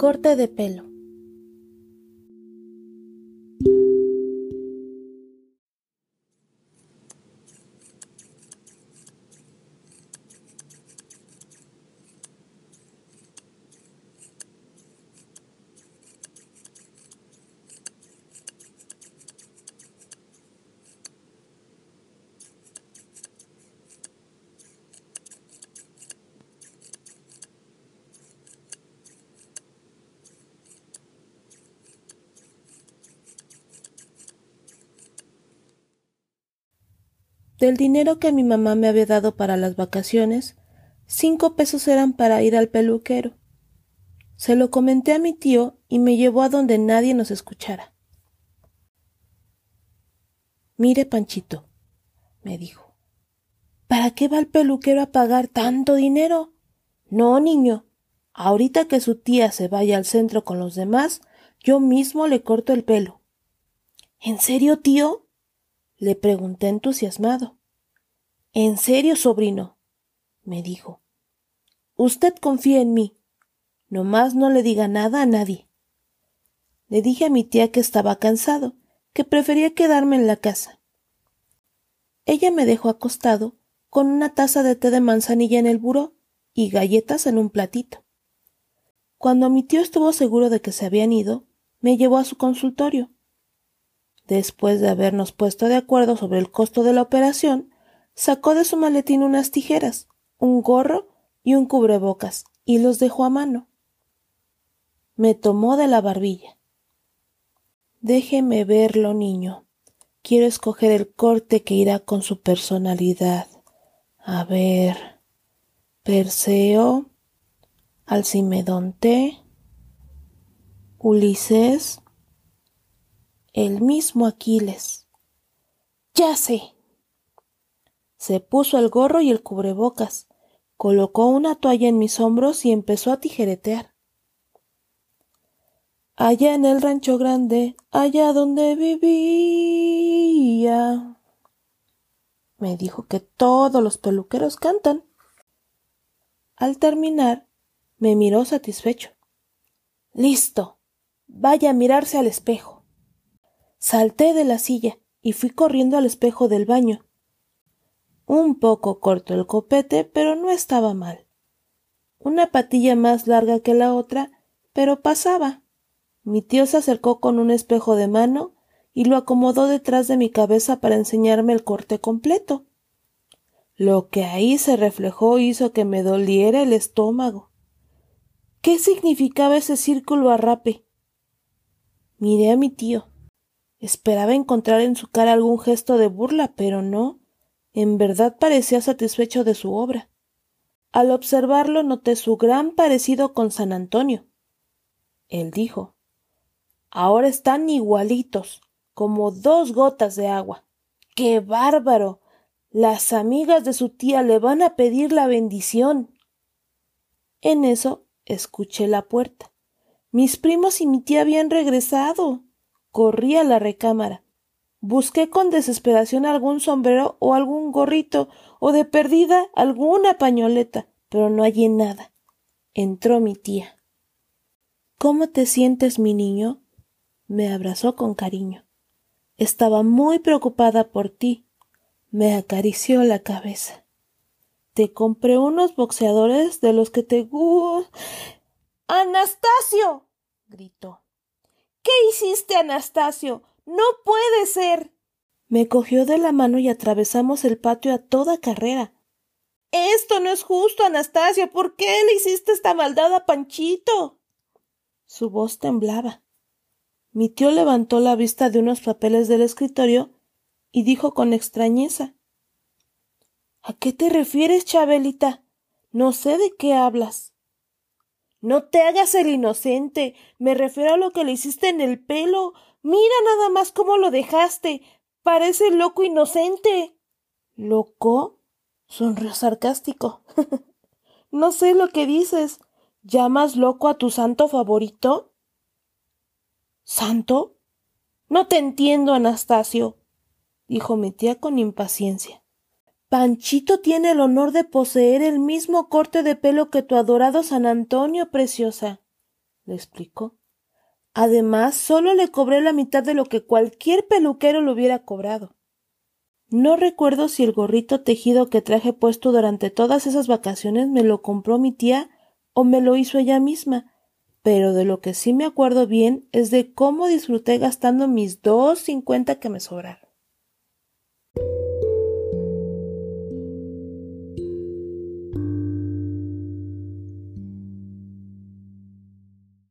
Corte de pelo. Del dinero que mi mamá me había dado para las vacaciones, cinco pesos eran para ir al peluquero. Se lo comenté a mi tío y me llevó a donde nadie nos escuchara. Mire, Panchito, me dijo, ¿para qué va el peluquero a pagar tanto dinero? No, niño, ahorita que su tía se vaya al centro con los demás, yo mismo le corto el pelo. ¿En serio, tío? Le pregunté entusiasmado. ¿En serio, sobrino? me dijo. Usted confía en mí. Nomás no le diga nada a nadie. Le dije a mi tía que estaba cansado, que prefería quedarme en la casa. Ella me dejó acostado con una taza de té de manzanilla en el buró y galletas en un platito. Cuando mi tío estuvo seguro de que se habían ido, me llevó a su consultorio. Después de habernos puesto de acuerdo sobre el costo de la operación, sacó de su maletín unas tijeras, un gorro y un cubrebocas, y los dejó a mano. Me tomó de la barbilla. Déjeme verlo, niño. Quiero escoger el corte que irá con su personalidad. A ver. Perseo. Alcimedonte. Ulises el mismo Aquiles. Ya sé. Se puso el gorro y el cubrebocas, colocó una toalla en mis hombros y empezó a tijeretear. Allá en el rancho grande, allá donde vivía. Me dijo que todos los peluqueros cantan. Al terminar, me miró satisfecho. Listo. Vaya a mirarse al espejo. Salté de la silla y fui corriendo al espejo del baño. Un poco corto el copete, pero no estaba mal. Una patilla más larga que la otra, pero pasaba. Mi tío se acercó con un espejo de mano y lo acomodó detrás de mi cabeza para enseñarme el corte completo. Lo que ahí se reflejó hizo que me doliera el estómago. ¿Qué significaba ese círculo arrape? Miré a mi tío. Esperaba encontrar en su cara algún gesto de burla, pero no. En verdad parecía satisfecho de su obra. Al observarlo noté su gran parecido con San Antonio. Él dijo Ahora están igualitos, como dos gotas de agua. ¡Qué bárbaro! Las amigas de su tía le van a pedir la bendición. En eso escuché la puerta. Mis primos y mi tía habían regresado. Corrí a la recámara. Busqué con desesperación algún sombrero o algún gorrito o de perdida alguna pañoleta, pero no hallé nada. Entró mi tía. ¿Cómo te sientes, mi niño? me abrazó con cariño. Estaba muy preocupada por ti. Me acarició la cabeza. Te compré unos boxeadores de los que te Anastasio. gritó. ¿Qué hiciste, Anastasio? No puede ser. Me cogió de la mano y atravesamos el patio a toda carrera. Esto no es justo, Anastasio. ¿Por qué le hiciste esta maldad a Panchito? Su voz temblaba. Mi tío levantó la vista de unos papeles del escritorio y dijo con extrañeza ¿A qué te refieres, Chabelita? No sé de qué hablas. No te hagas el inocente. Me refiero a lo que le hiciste en el pelo. Mira nada más cómo lo dejaste. Parece loco inocente. ¿Loco? sonrió sarcástico. no sé lo que dices. ¿Llamas loco a tu santo favorito? ¿Santo? No te entiendo, Anastasio, dijo mi tía con impaciencia. Panchito tiene el honor de poseer el mismo corte de pelo que tu adorado San Antonio, preciosa. le explicó. Además, solo le cobré la mitad de lo que cualquier peluquero le hubiera cobrado. No recuerdo si el gorrito tejido que traje puesto durante todas esas vacaciones me lo compró mi tía o me lo hizo ella misma, pero de lo que sí me acuerdo bien es de cómo disfruté gastando mis dos cincuenta que me sobraron.